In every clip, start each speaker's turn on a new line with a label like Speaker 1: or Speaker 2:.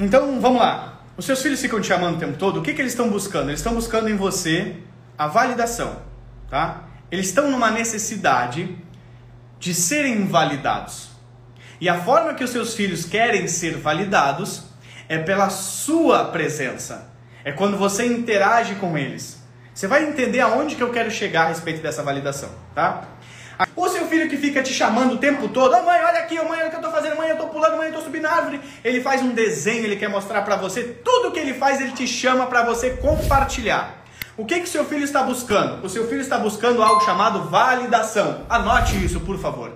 Speaker 1: Então, vamos lá. Os seus filhos ficam te chamando o tempo todo, o que, que eles estão buscando? Eles estão buscando em você a validação, tá? Eles estão numa necessidade de serem validados. E a forma que os seus filhos querem ser validados é pela sua presença. É quando você interage com eles. Você vai entender aonde que eu quero chegar a respeito dessa validação, tá? O filho que fica te chamando o tempo todo, oh, mãe, olha aqui, oh, mãe, olha o que eu tô fazendo, mãe, eu tô pulando, mãe, eu tô subindo árvore. Ele faz um desenho, ele quer mostrar para você, tudo que ele faz, ele te chama para você compartilhar. O que que seu filho está buscando? O seu filho está buscando algo chamado validação. Anote isso, por favor.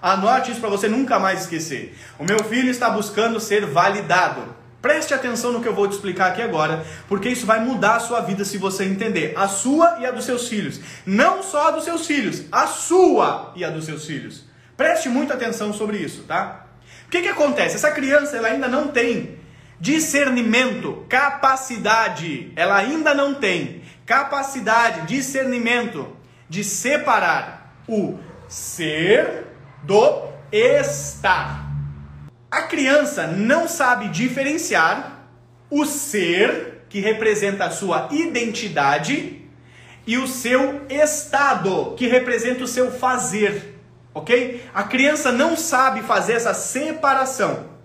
Speaker 1: Anote isso para você nunca mais esquecer. O meu filho está buscando ser validado. Preste atenção no que eu vou te explicar aqui agora, porque isso vai mudar a sua vida se você entender. A sua e a dos seus filhos. Não só a dos seus filhos, a sua e a dos seus filhos. Preste muita atenção sobre isso, tá? O que, que acontece? Essa criança ela ainda não tem discernimento, capacidade. Ela ainda não tem capacidade, discernimento de separar o ser do estar. A criança não sabe diferenciar o ser, que representa a sua identidade, e o seu estado, que representa o seu fazer. Ok? A criança não sabe fazer essa separação.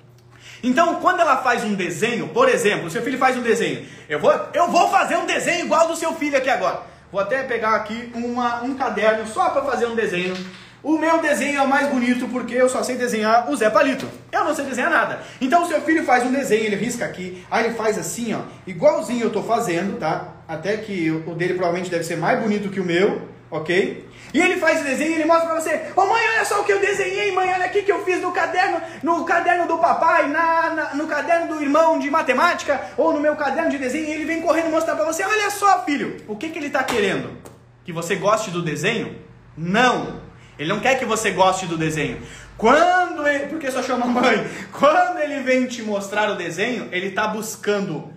Speaker 1: Então, quando ela faz um desenho, por exemplo, seu filho faz um desenho, eu vou, eu vou fazer um desenho igual do seu filho aqui agora. Vou até pegar aqui uma, um caderno só para fazer um desenho o meu desenho é o mais bonito porque eu só sei desenhar o Zé Palito. Eu não sei desenhar nada. Então o seu filho faz um desenho, ele risca aqui, aí ele faz assim, ó, igualzinho eu tô fazendo, tá? Até que o dele provavelmente deve ser mais bonito que o meu, ok? E ele faz o desenho e ele mostra pra você, ô oh, mãe, olha só o que eu desenhei, mãe, olha aqui que eu fiz no caderno, no caderno do papai, na, na, no caderno do irmão de matemática, ou no meu caderno de desenho, e ele vem correndo mostrar pra você, olha só, filho, o que, que ele tá querendo? Que você goste do desenho? Não! Ele não quer que você goste do desenho. Quando ele, porque só chama mãe. Quando ele vem te mostrar o desenho, ele está buscando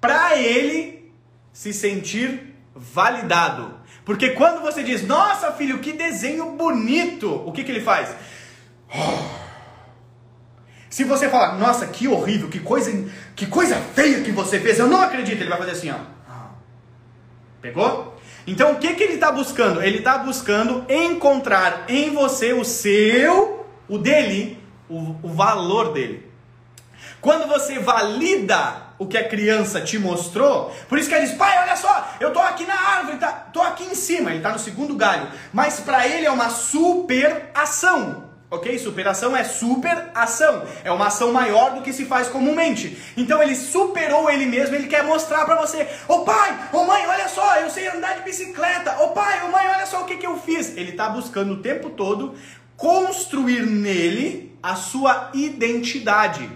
Speaker 1: para ele se sentir validado. Porque quando você diz, nossa filho, que desenho bonito, o que, que ele faz? Se você falar, nossa, que horrível, que coisa, que coisa feia que você fez, eu não acredito, ele vai fazer assim, ó. Pegou? Então o que, que ele está buscando? Ele está buscando encontrar em você o seu, o dele, o, o valor dele. Quando você valida o que a criança te mostrou, por isso que ele diz, pai, olha só, eu tô aqui na árvore, tá, tô aqui em cima, ele está no segundo galho, mas para ele é uma super ação. Ok? Superação é superação. É uma ação maior do que se faz comumente. Então ele superou ele mesmo, ele quer mostrar para você: Ô oh, pai, ô oh, mãe, olha só, eu sei andar de bicicleta. Ô oh, pai, ô mãe, olha só o que, que eu fiz. Ele está buscando o tempo todo construir nele a sua identidade,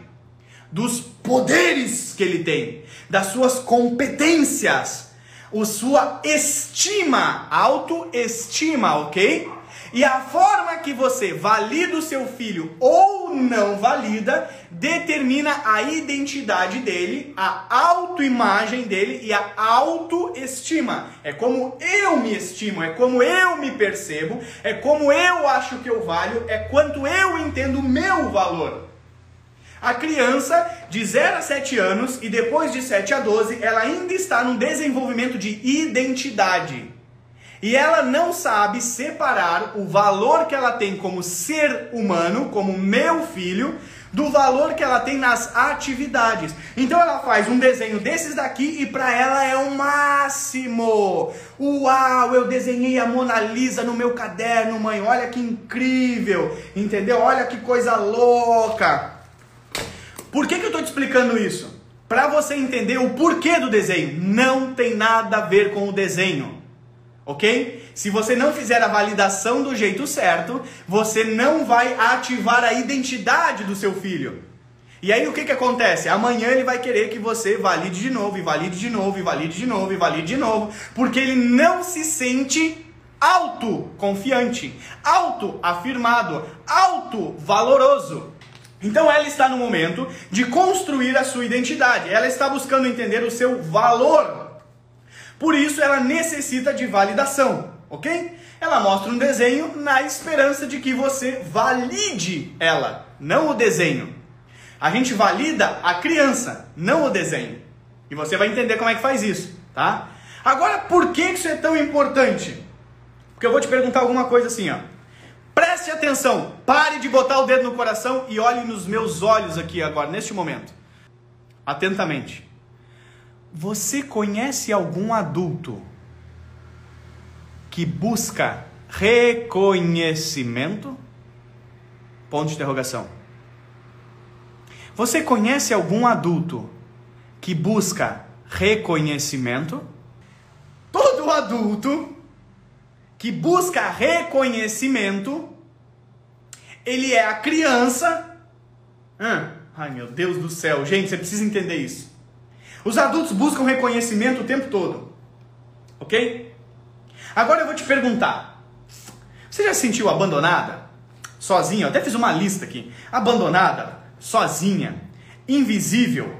Speaker 1: dos poderes que ele tem, das suas competências, a sua estima, autoestima, ok? E a forma que você valida o seu filho ou não valida determina a identidade dele, a autoimagem dele e a autoestima. É como eu me estimo, é como eu me percebo, é como eu acho que eu valho, é quanto eu entendo o meu valor. A criança de 0 a 7 anos e depois de 7 a 12, ela ainda está num desenvolvimento de identidade. E ela não sabe separar o valor que ela tem como ser humano, como meu filho, do valor que ela tem nas atividades. Então ela faz um desenho desses daqui e para ela é o máximo. Uau, eu desenhei a Mona Lisa no meu caderno, mãe. Olha que incrível. Entendeu? Olha que coisa louca. Por que, que eu estou te explicando isso? Para você entender o porquê do desenho. Não tem nada a ver com o desenho ok? Se você não fizer a validação do jeito certo, você não vai ativar a identidade do seu filho. E aí o que, que acontece? Amanhã ele vai querer que você valide de novo, e valide de novo, e valide de novo, e valide de novo, porque ele não se sente autoconfiante, autoafirmado, autovaloroso. Então ela está no momento de construir a sua identidade. Ela está buscando entender o seu valor por isso ela necessita de validação, ok? Ela mostra um desenho na esperança de que você valide ela, não o desenho. A gente valida a criança, não o desenho. E você vai entender como é que faz isso, tá? Agora, por que isso é tão importante? Porque eu vou te perguntar alguma coisa assim, ó. Preste atenção, pare de botar o dedo no coração e olhe nos meus olhos aqui agora, neste momento. Atentamente. Você conhece algum adulto que busca reconhecimento? Ponto de interrogação. Você conhece algum adulto que busca reconhecimento? Todo adulto que busca reconhecimento, ele é a criança. ai meu Deus do céu, gente, você precisa entender isso. Os adultos buscam reconhecimento o tempo todo, ok? Agora eu vou te perguntar: você já se sentiu abandonada? Sozinha? Eu até fiz uma lista aqui. Abandonada, sozinha, invisível,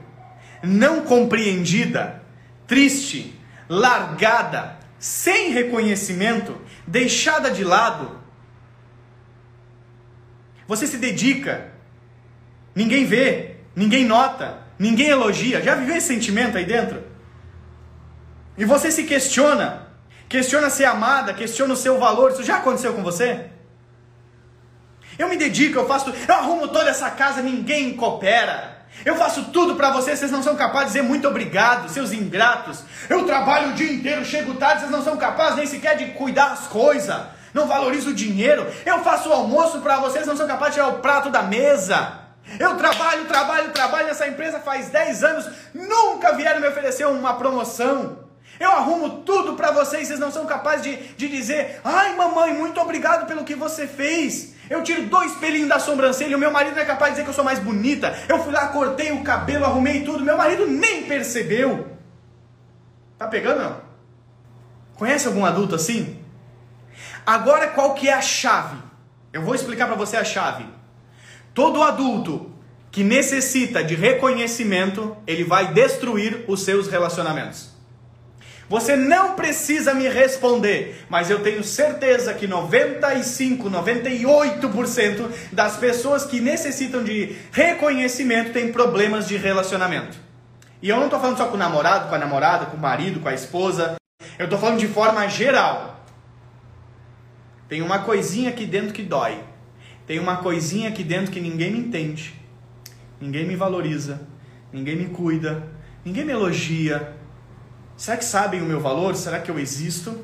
Speaker 1: não compreendida, triste, largada, sem reconhecimento, deixada de lado. Você se dedica, ninguém vê, ninguém nota, ninguém elogia. Já viveu esse sentimento aí dentro? E você se questiona, questiona ser amada, questiona o seu valor. Isso já aconteceu com você? Eu me dedico, eu faço, eu arrumo toda essa casa, ninguém coopera. Eu faço tudo para vocês, vocês não são capazes de dizer muito obrigado, seus ingratos. Eu trabalho o dia inteiro, chego tarde, vocês não são capazes nem sequer de cuidar das coisas. Não valorizo o dinheiro. Eu faço o almoço para vocês, não são capazes de tirar o prato da mesa. Eu trabalho, trabalho, trabalho nessa empresa faz 10 anos, nunca vieram me oferecer uma promoção. Eu arrumo tudo para vocês, vocês não são capazes de, de dizer: ai, mamãe, muito obrigado pelo que você fez. Eu tiro dois pelinhos da sobrancelha, o meu marido não é capaz de dizer que eu sou mais bonita. Eu fui lá, cortei o cabelo, arrumei tudo, meu marido nem percebeu. Tá pegando não? Conhece algum adulto assim? Agora qual que é a chave? Eu vou explicar para você a chave. Todo adulto que necessita de reconhecimento, ele vai destruir os seus relacionamentos. Você não precisa me responder, mas eu tenho certeza que 95, 98% das pessoas que necessitam de reconhecimento têm problemas de relacionamento. E eu não estou falando só com o namorado, com a namorada, com o marido, com a esposa. Eu estou falando de forma geral. Tem uma coisinha aqui dentro que dói. Tem uma coisinha aqui dentro que ninguém me entende. Ninguém me valoriza. Ninguém me cuida. Ninguém me elogia Será que sabem o meu valor? Será que eu existo?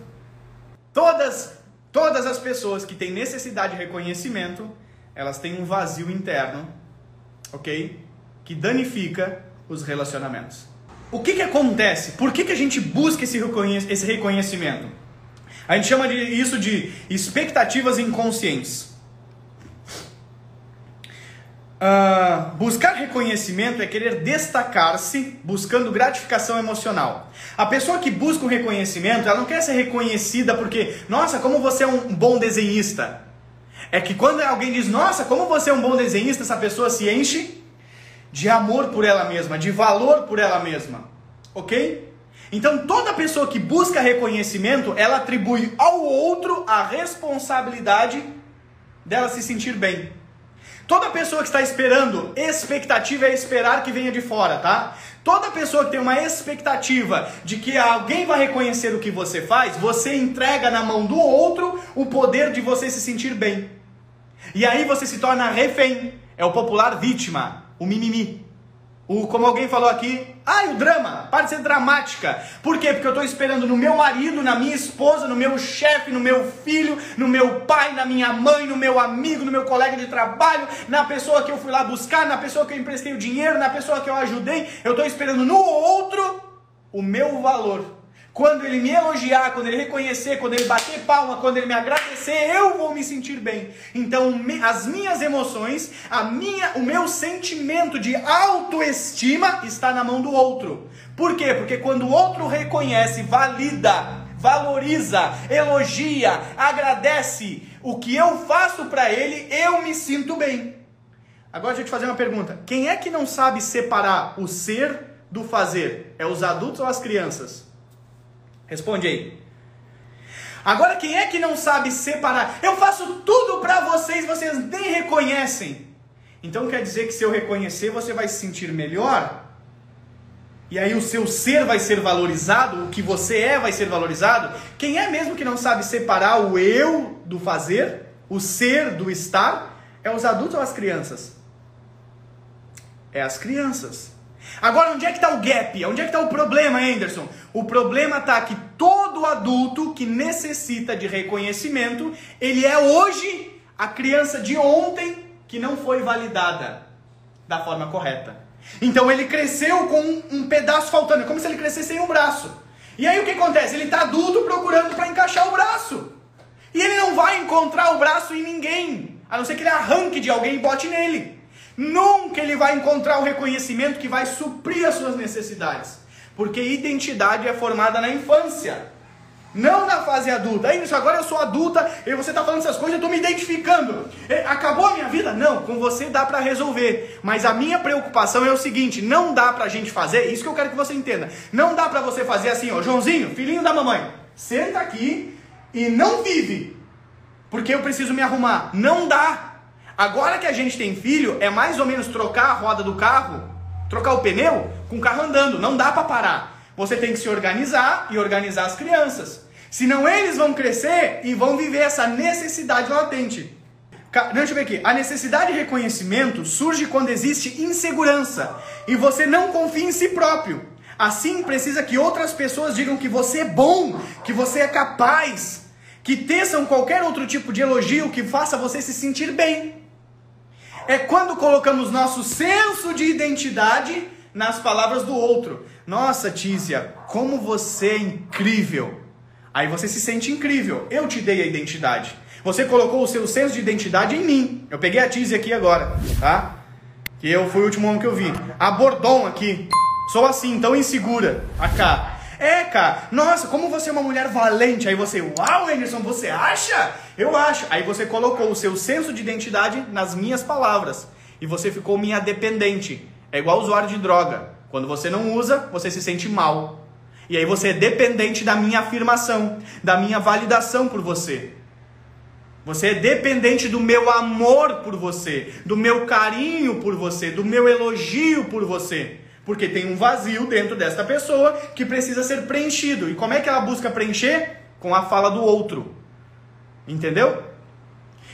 Speaker 1: Todas, todas as pessoas que têm necessidade de reconhecimento, elas têm um vazio interno, ok? Que danifica os relacionamentos. O que, que acontece? Por que, que a gente busca esse, esse reconhecimento? A gente chama de, isso de expectativas inconscientes. Uh, buscar reconhecimento é querer destacar-se buscando gratificação emocional. A pessoa que busca o reconhecimento, ela não quer ser reconhecida porque, nossa, como você é um bom desenhista. É que quando alguém diz, nossa, como você é um bom desenhista, essa pessoa se enche de amor por ela mesma, de valor por ela mesma. Ok? Então toda pessoa que busca reconhecimento, ela atribui ao outro a responsabilidade dela se sentir bem. Toda pessoa que está esperando, expectativa é esperar que venha de fora, tá? Toda pessoa que tem uma expectativa de que alguém vai reconhecer o que você faz, você entrega na mão do outro o poder de você se sentir bem. E aí você se torna refém. É o popular vítima, o mimimi. O, como alguém falou aqui, ai, o drama, para de ser dramática. Por quê? Porque eu estou esperando no meu marido, na minha esposa, no meu chefe, no meu filho, no meu pai, na minha mãe, no meu amigo, no meu colega de trabalho, na pessoa que eu fui lá buscar, na pessoa que eu emprestei o dinheiro, na pessoa que eu ajudei. Eu estou esperando no outro o meu valor. Quando ele me elogiar, quando ele reconhecer, quando ele bater palma, quando ele me agradecer, eu vou me sentir bem. Então, as minhas emoções, a minha, o meu sentimento de autoestima está na mão do outro. Por quê? Porque quando o outro reconhece, valida, valoriza, elogia, agradece o que eu faço para ele, eu me sinto bem. Agora deixa eu te fazer uma pergunta. Quem é que não sabe separar o ser do fazer? É os adultos ou as crianças? Responde aí. Agora, quem é que não sabe separar? Eu faço tudo para vocês, vocês nem reconhecem. Então quer dizer que se eu reconhecer, você vai se sentir melhor? E aí o seu ser vai ser valorizado, o que você é vai ser valorizado? Quem é mesmo que não sabe separar o eu do fazer, o ser do estar? É os adultos ou as crianças? É as crianças. Agora, onde é que está o gap? Onde é que está o problema, Anderson? O problema está que todo adulto que necessita de reconhecimento, ele é hoje a criança de ontem que não foi validada da forma correta. Então ele cresceu com um pedaço faltando, é como se ele crescesse sem um braço. E aí o que acontece? Ele está adulto procurando para encaixar o braço. E ele não vai encontrar o braço em ninguém, a não ser que ele arranque de alguém e bote nele. Nunca ele vai encontrar o reconhecimento que vai suprir as suas necessidades. Porque identidade é formada na infância. Não na fase adulta. Aí, isso agora eu sou adulta e você está falando essas coisas, eu estou me identificando. Acabou a minha vida? Não, com você dá para resolver. Mas a minha preocupação é o seguinte: não dá para a gente fazer, isso que eu quero que você entenda. Não dá para você fazer assim, ó, Joãozinho, filhinho da mamãe, senta aqui e não vive, porque eu preciso me arrumar. Não dá. Agora que a gente tem filho, é mais ou menos trocar a roda do carro, trocar o pneu com o carro andando. Não dá para parar. Você tem que se organizar e organizar as crianças. Senão eles vão crescer e vão viver essa necessidade latente. Deixa eu ver aqui. A necessidade de reconhecimento surge quando existe insegurança e você não confia em si próprio. Assim, precisa que outras pessoas digam que você é bom, que você é capaz, que teçam qualquer outro tipo de elogio que faça você se sentir bem. É quando colocamos nosso senso de identidade nas palavras do outro. Nossa, Tísia, como você é incrível. Aí você se sente incrível. Eu te dei a identidade. Você colocou o seu senso de identidade em mim. Eu peguei a Tísia aqui agora, tá? Que eu fui o último homem que eu vi. A Bordon aqui. Sou assim, tão insegura. Acá. É, cara, nossa, como você é uma mulher valente. Aí você, uau, Anderson, você acha? Eu acho. Aí você colocou o seu senso de identidade nas minhas palavras. E você ficou minha dependente. É igual usuário de droga. Quando você não usa, você se sente mal. E aí você é dependente da minha afirmação, da minha validação por você. Você é dependente do meu amor por você, do meu carinho por você, do meu elogio por você. Porque tem um vazio dentro desta pessoa que precisa ser preenchido. E como é que ela busca preencher? Com a fala do outro. Entendeu?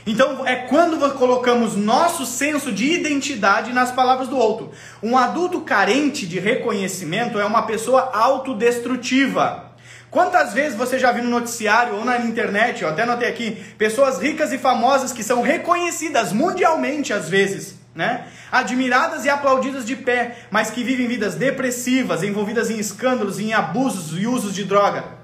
Speaker 1: Então é quando colocamos nosso senso de identidade nas palavras do outro. Um adulto carente de reconhecimento é uma pessoa autodestrutiva. Quantas vezes você já viu no noticiário ou na internet, eu até notei aqui, pessoas ricas e famosas que são reconhecidas mundialmente às vezes, né? Admiradas e aplaudidas de pé, mas que vivem vidas depressivas, envolvidas em escândalos, em abusos e usos de droga.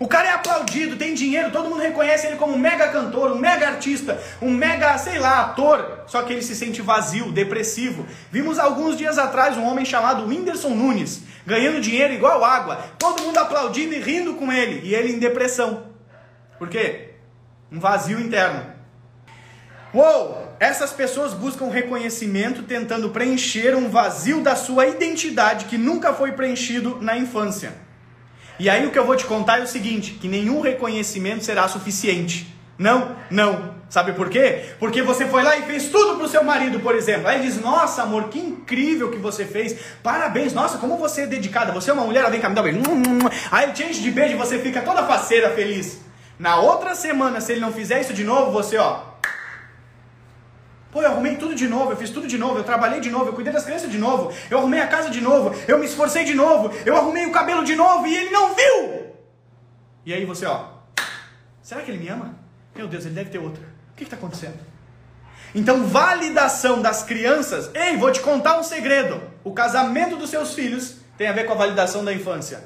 Speaker 1: O cara é aplaudido, tem dinheiro, todo mundo reconhece ele como um mega cantor, um mega artista, um mega, sei lá, ator. Só que ele se sente vazio, depressivo. Vimos alguns dias atrás um homem chamado Whindersson Nunes, ganhando dinheiro igual água, todo mundo aplaudindo e rindo com ele, e ele em depressão. Por quê? Um vazio interno. Uou! Essas pessoas buscam reconhecimento tentando preencher um vazio da sua identidade que nunca foi preenchido na infância. E aí o que eu vou te contar é o seguinte: que nenhum reconhecimento será suficiente. Não, não. Sabe por quê? Porque você foi lá e fez tudo pro seu marido, por exemplo. Aí ele diz: Nossa, amor, que incrível que você fez. Parabéns, nossa, como você é dedicada. Você é uma mulher, vem cá, me dá um beijo. Aí ele te enche de beijo e você fica toda faceira, feliz. Na outra semana, se ele não fizer isso de novo, você, ó, Pô, eu arrumei tudo de novo, eu fiz tudo de novo, eu trabalhei de novo, eu cuidei das crianças de novo, eu arrumei a casa de novo, eu me esforcei de novo, eu arrumei o cabelo de novo e ele não viu! E aí você, ó, será que ele me ama? Meu Deus, ele deve ter outra. O que está acontecendo? Então, validação das crianças. Ei, vou te contar um segredo. O casamento dos seus filhos tem a ver com a validação da infância.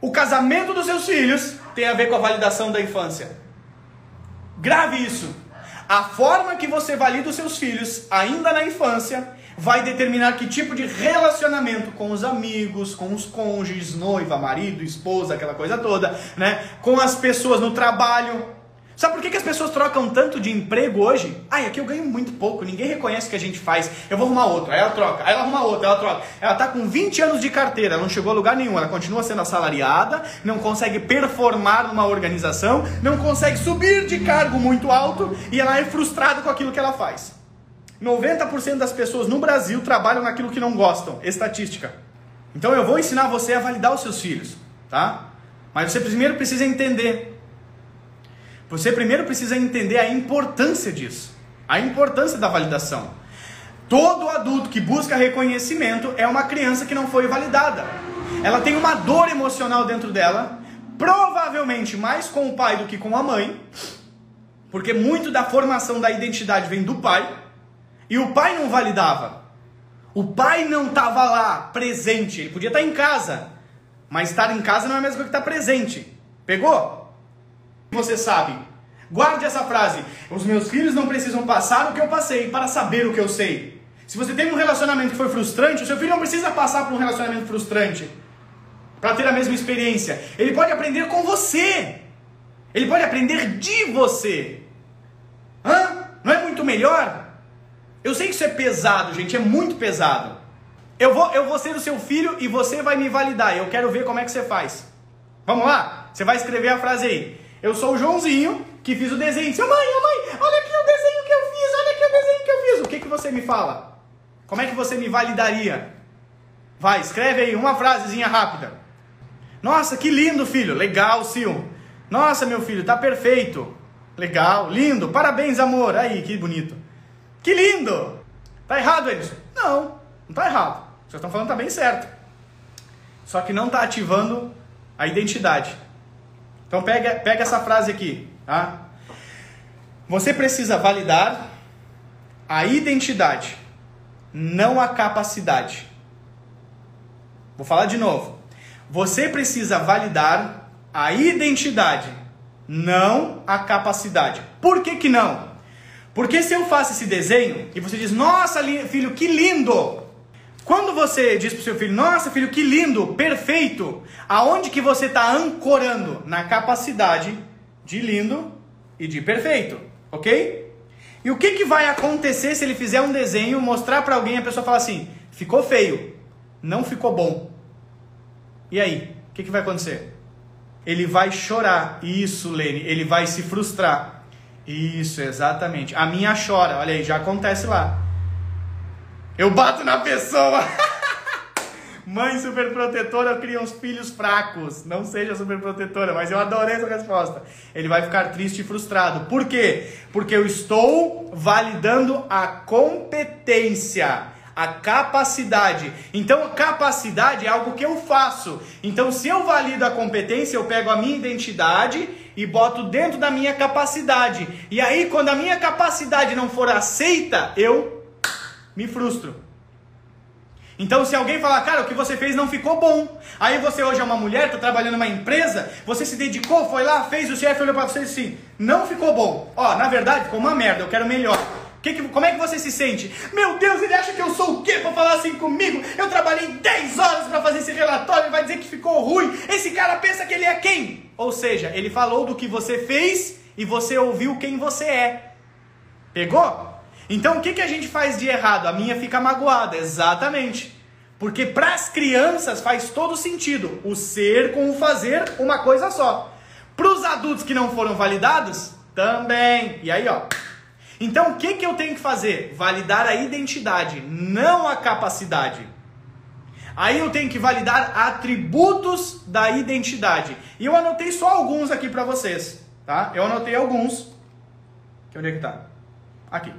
Speaker 1: O casamento dos seus filhos tem a ver com a validação da infância. Grave isso. A forma que você valida os seus filhos, ainda na infância, vai determinar que tipo de relacionamento com os amigos, com os cônjuges, noiva, marido, esposa, aquela coisa toda, né? Com as pessoas no trabalho. Sabe por que, que as pessoas trocam tanto de emprego hoje? Ai, aqui eu ganho muito pouco, ninguém reconhece o que a gente faz. Eu vou arrumar outro, aí ela troca, aí ela arruma outro, ela troca. Ela tá com 20 anos de carteira, não chegou a lugar nenhum, ela continua sendo assalariada, não consegue performar numa organização, não consegue subir de cargo muito alto e ela é frustrada com aquilo que ela faz. 90% das pessoas no Brasil trabalham naquilo que não gostam, estatística. Então eu vou ensinar você a validar os seus filhos, tá? Mas você primeiro precisa entender você primeiro precisa entender a importância disso, a importância da validação. Todo adulto que busca reconhecimento é uma criança que não foi validada. Ela tem uma dor emocional dentro dela, provavelmente mais com o pai do que com a mãe, porque muito da formação da identidade vem do pai, e o pai não validava. O pai não estava lá, presente. Ele podia estar em casa, mas estar em casa não é a mesma coisa que estar presente. Pegou? Você sabe. Guarde essa frase. Os meus filhos não precisam passar o que eu passei para saber o que eu sei. Se você teve um relacionamento que foi frustrante, o seu filho não precisa passar por um relacionamento frustrante para ter a mesma experiência. Ele pode aprender com você. Ele pode aprender de você. Hã? Não é muito melhor? Eu sei que isso é pesado, gente, é muito pesado. Eu vou, eu vou ser o seu filho e você vai me validar. Eu quero ver como é que você faz. Vamos lá? Você vai escrever a frase aí. Eu sou o Joãozinho que fiz o desenho. Seu mãe, mãe, olha aqui o desenho que eu fiz, olha aqui o desenho que eu fiz. O que, que você me fala? Como é que você me validaria? Vai, escreve aí uma frasezinha rápida. Nossa, que lindo, filho. Legal, Sil. Nossa, meu filho, tá perfeito. Legal, lindo. Parabéns, amor. Aí, que bonito. Que lindo. Tá errado, Edson? Não, não tá errado. Vocês estão falando tá bem certo. Só que não tá ativando a identidade. Então pega, pega essa frase aqui, tá? Você precisa validar a identidade, não a capacidade. Vou falar de novo. Você precisa validar a identidade, não a capacidade. Por que, que não? Porque se eu faço esse desenho e você diz, nossa filho, que lindo! Quando você diz para o seu filho, nossa filho, que lindo, perfeito, aonde que você está ancorando? Na capacidade de lindo e de perfeito, ok? E o que, que vai acontecer se ele fizer um desenho, mostrar para alguém a pessoa falar assim, ficou feio, não ficou bom. E aí, o que, que vai acontecer? Ele vai chorar, isso, Lene, ele vai se frustrar. Isso, exatamente. A minha chora, olha aí, já acontece lá. Eu bato na pessoa. Mãe superprotetora cria uns filhos fracos. Não seja superprotetora, mas eu adorei essa resposta. Ele vai ficar triste e frustrado. Por quê? Porque eu estou validando a competência, a capacidade. Então, capacidade é algo que eu faço. Então, se eu valido a competência, eu pego a minha identidade e boto dentro da minha capacidade. E aí, quando a minha capacidade não for aceita, eu me frustro. Então, se alguém falar, cara, o que você fez não ficou bom. Aí você hoje é uma mulher, está trabalhando numa empresa, você se dedicou, foi lá, fez, o chefe olhou para você e disse assim, não ficou bom. Ó, na verdade, ficou uma merda, eu quero melhor. Que que, como é que você se sente? Meu Deus, ele acha que eu sou o quê para falar assim comigo? Eu trabalhei 10 horas para fazer esse relatório, ele vai dizer que ficou ruim. Esse cara pensa que ele é quem? Ou seja, ele falou do que você fez e você ouviu quem você é. Pegou? Então o que, que a gente faz de errado? A minha fica magoada, exatamente. Porque para as crianças faz todo sentido o ser com o fazer uma coisa só. Para os adultos que não foram validados, também. E aí, ó. Então o que, que eu tenho que fazer? Validar a identidade, não a capacidade. Aí eu tenho que validar atributos da identidade. E eu anotei só alguns aqui para vocês, tá? Eu anotei alguns. Onde é que tá? Aqui.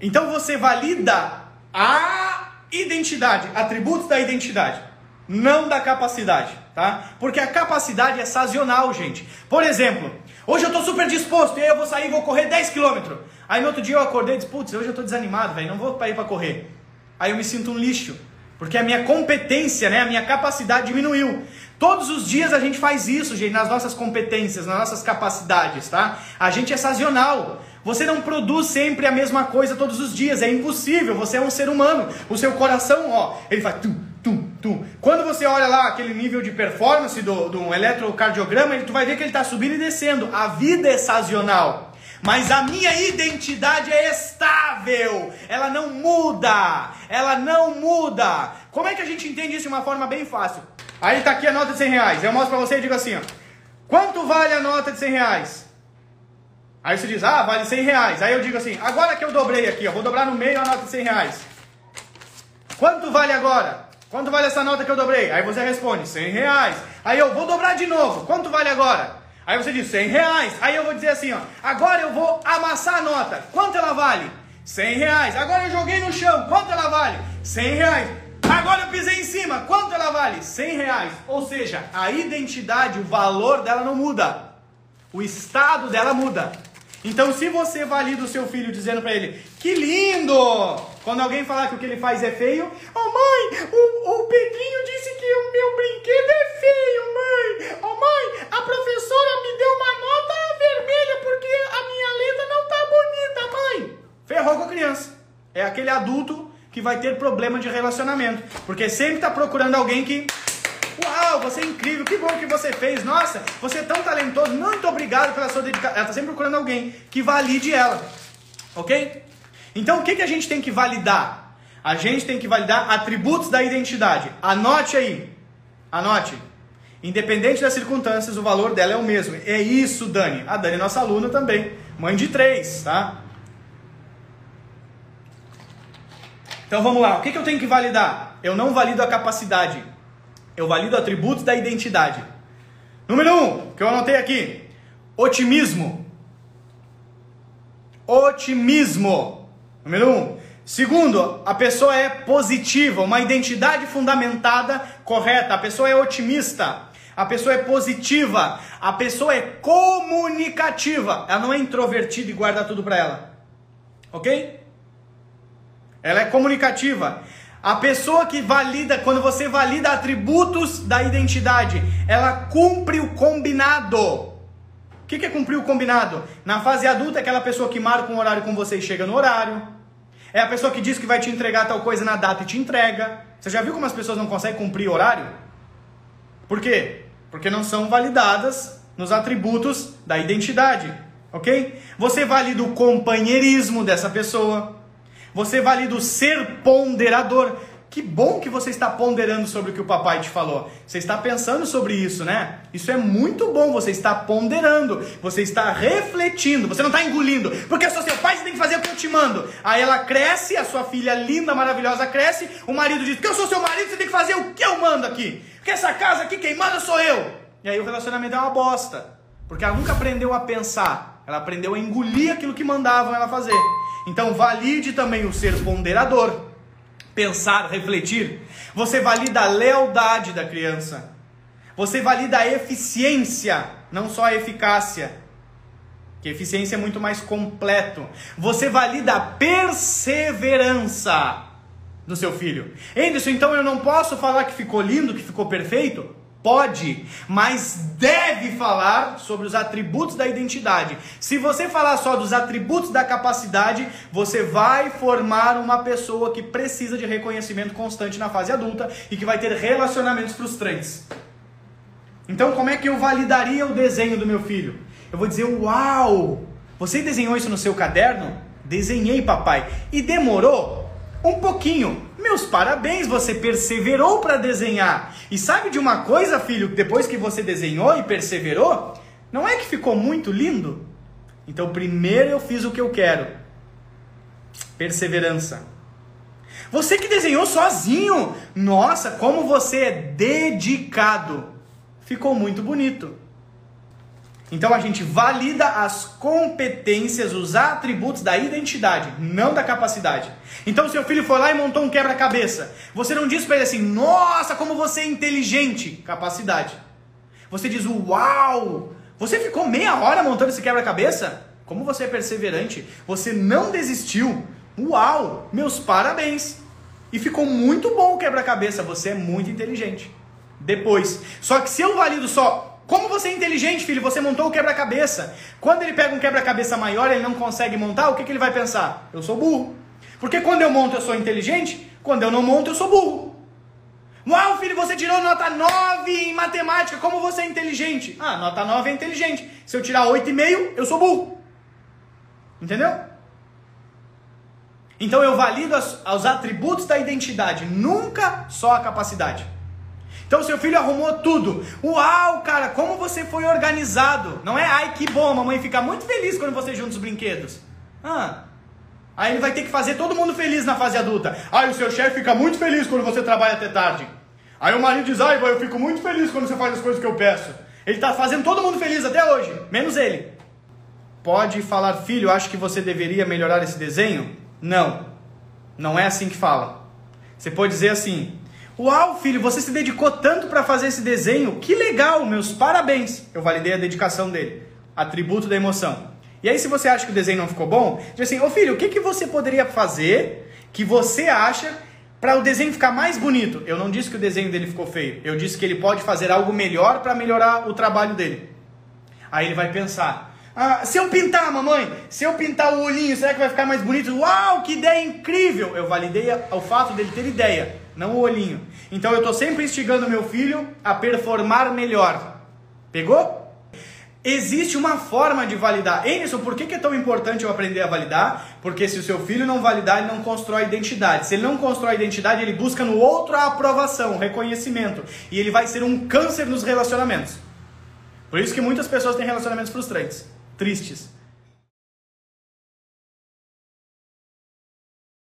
Speaker 1: Então você valida a identidade, atributos da identidade, não da capacidade, tá? Porque a capacidade é sazonal, gente. Por exemplo, hoje eu tô super disposto e aí eu vou sair e vou correr 10 km. Aí no outro dia eu acordei e disse, putz, hoje eu tô desanimado, velho, não vou para ir para correr. Aí eu me sinto um lixo, porque a minha competência, né, a minha capacidade diminuiu. Todos os dias a gente faz isso, gente, nas nossas competências, nas nossas capacidades, tá? A gente é sazonal. Você não produz sempre a mesma coisa todos os dias, é impossível. Você é um ser humano. O seu coração, ó, ele faz tum, tum, tum. Quando você olha lá aquele nível de performance do, do eletrocardiograma, tu vai ver que ele está subindo e descendo. A vida é sazonal. Mas a minha identidade é estável, ela não muda, ela não muda. Como é que a gente entende isso de uma forma bem fácil? Aí tá aqui a nota de 100 reais, eu mostro para você e digo assim, ó, quanto vale a nota de 100 reais? Aí você diz, ah, vale 100 reais. Aí eu digo assim, agora que eu dobrei aqui, eu vou dobrar no meio a nota de 100 reais. Quanto vale agora? Quanto vale essa nota que eu dobrei? Aí você responde, 100 reais. Aí eu vou dobrar de novo, quanto vale agora? Aí você diz 100 reais. Aí eu vou dizer assim, ó. Agora eu vou amassar a nota. Quanto ela vale? 100 reais. Agora eu joguei no chão. Quanto ela vale? 100 reais. Agora eu pisei em cima. Quanto ela vale? 100 reais. Ou seja, a identidade, o valor dela não muda. O estado dela muda. Então, se você valida o seu filho dizendo para ele, que lindo! Quando alguém falar que o que ele faz é feio, oh mãe, o, o Pedrinho disse que o meu brinquedo é feio, mãe! Oh mãe, a professora me deu uma nota vermelha porque a minha letra não tá bonita, mãe! Ferrou com a criança. É aquele adulto que vai ter problema de relacionamento. Porque sempre está procurando alguém que Uau, você é incrível, que bom que você fez. Nossa, você é tão talentoso. Muito obrigado pela sua dedicação. Ela está sempre procurando alguém que valide ela. Ok? Então o que, que a gente tem que validar? A gente tem que validar atributos da identidade. Anote aí. Anote. Independente das circunstâncias, o valor dela é o mesmo. É isso, Dani. A Dani é nossa aluna também. Mãe de três, tá? Então vamos lá. O que, que eu tenho que validar? Eu não valido a capacidade. Eu valido atributos da identidade. Número um, que eu anotei aqui: otimismo. Otimismo. Número um. Segundo, a pessoa é positiva, uma identidade fundamentada correta. A pessoa é otimista. A pessoa é positiva. A pessoa é comunicativa. Ela não é introvertida e guarda tudo para ela. Ok? Ela é comunicativa. A pessoa que valida, quando você valida atributos da identidade, ela cumpre o combinado. O que, é cumprir o combinado? Na fase adulta, é aquela pessoa que marca um horário com você e chega no horário. É a pessoa que diz que vai te entregar tal coisa na data e te entrega. Você já viu como as pessoas não conseguem cumprir horário? Por quê? Porque não são validadas nos atributos da identidade, ok? Você valida o companheirismo dessa pessoa. Você valida o ser ponderador. Que bom que você está ponderando sobre o que o papai te falou. Você está pensando sobre isso, né? Isso é muito bom. Você está ponderando, você está refletindo, você não está engolindo. Porque eu sou seu pai, você tem que fazer o que eu te mando. Aí ela cresce, a sua filha linda, maravilhosa cresce. O marido diz: que eu sou seu marido, você tem que fazer o que eu mando aqui. Porque essa casa aqui, quem manda sou eu. E aí o relacionamento é uma bosta. Porque ela nunca aprendeu a pensar. Ela aprendeu a engolir aquilo que mandavam ela fazer. Então valide também o ser ponderador, pensar, refletir. Você valida a lealdade da criança. Você valida a eficiência, não só a eficácia. Que eficiência é muito mais completo. Você valida a perseverança do seu filho. Anderson, então eu não posso falar que ficou lindo, que ficou perfeito? Pode, mas deve falar sobre os atributos da identidade. Se você falar só dos atributos da capacidade, você vai formar uma pessoa que precisa de reconhecimento constante na fase adulta e que vai ter relacionamentos frustrantes. Então, como é que eu validaria o desenho do meu filho? Eu vou dizer: Uau! Você desenhou isso no seu caderno? Desenhei, papai. E demorou? Um pouquinho. Meus parabéns, você perseverou para desenhar. E sabe de uma coisa, filho? Depois que você desenhou e perseverou, não é que ficou muito lindo? Então, primeiro eu fiz o que eu quero. Perseverança. Você que desenhou sozinho. Nossa, como você é dedicado. Ficou muito bonito. Então a gente valida as competências, os atributos da identidade, não da capacidade. Então seu filho foi lá e montou um quebra-cabeça. Você não diz para ele assim: "Nossa, como você é inteligente", capacidade. Você diz: "Uau! Você ficou meia hora montando esse quebra-cabeça? Como você é perseverante? Você não desistiu. Uau! Meus parabéns. E ficou muito bom o quebra-cabeça, você é muito inteligente." Depois, só que se eu valido só como você é inteligente, filho, você montou o quebra-cabeça. Quando ele pega um quebra-cabeça maior ele não consegue montar, o que, que ele vai pensar? Eu sou burro. Porque quando eu monto eu sou inteligente, quando eu não monto eu sou burro. Uau, filho, você tirou nota 9 em matemática, como você é inteligente? Ah, nota 9 é inteligente. Se eu tirar 8,5, eu sou burro. Entendeu? Então eu valido os atributos da identidade, nunca só a capacidade. Então seu filho arrumou tudo. Uau, cara, como você foi organizado. Não é, ai que bom, mamãe fica muito feliz quando você junta os brinquedos. Ah, Aí ele vai ter que fazer todo mundo feliz na fase adulta. Aí o seu chefe fica muito feliz quando você trabalha até tarde. Aí o marido diz, ai, eu fico muito feliz quando você faz as coisas que eu peço. Ele está fazendo todo mundo feliz até hoje, menos ele. Pode falar, filho, acho que você deveria melhorar esse desenho? Não, não é assim que fala. Você pode dizer assim, uau, filho, você se dedicou tanto para fazer esse desenho, que legal, meus parabéns. Eu validei a dedicação dele, atributo da emoção. E aí, se você acha que o desenho não ficou bom, diz assim: Ô filho, o que, que você poderia fazer que você acha para o desenho ficar mais bonito? Eu não disse que o desenho dele ficou feio. Eu disse que ele pode fazer algo melhor para melhorar o trabalho dele. Aí ele vai pensar: ah, se eu pintar, mamãe, se eu pintar o olhinho, será que vai ficar mais bonito? Uau, que ideia incrível! Eu validei o fato dele ter ideia, não o olhinho. Então eu estou sempre instigando meu filho a performar melhor. Pegou? Existe uma forma de validar. Emerson, por que é tão importante eu aprender a validar? Porque se o seu filho não validar, ele não constrói identidade. Se ele não constrói identidade, ele busca no outro a aprovação, o reconhecimento. E ele vai ser um câncer nos relacionamentos. Por isso que muitas pessoas têm relacionamentos frustrantes, tristes.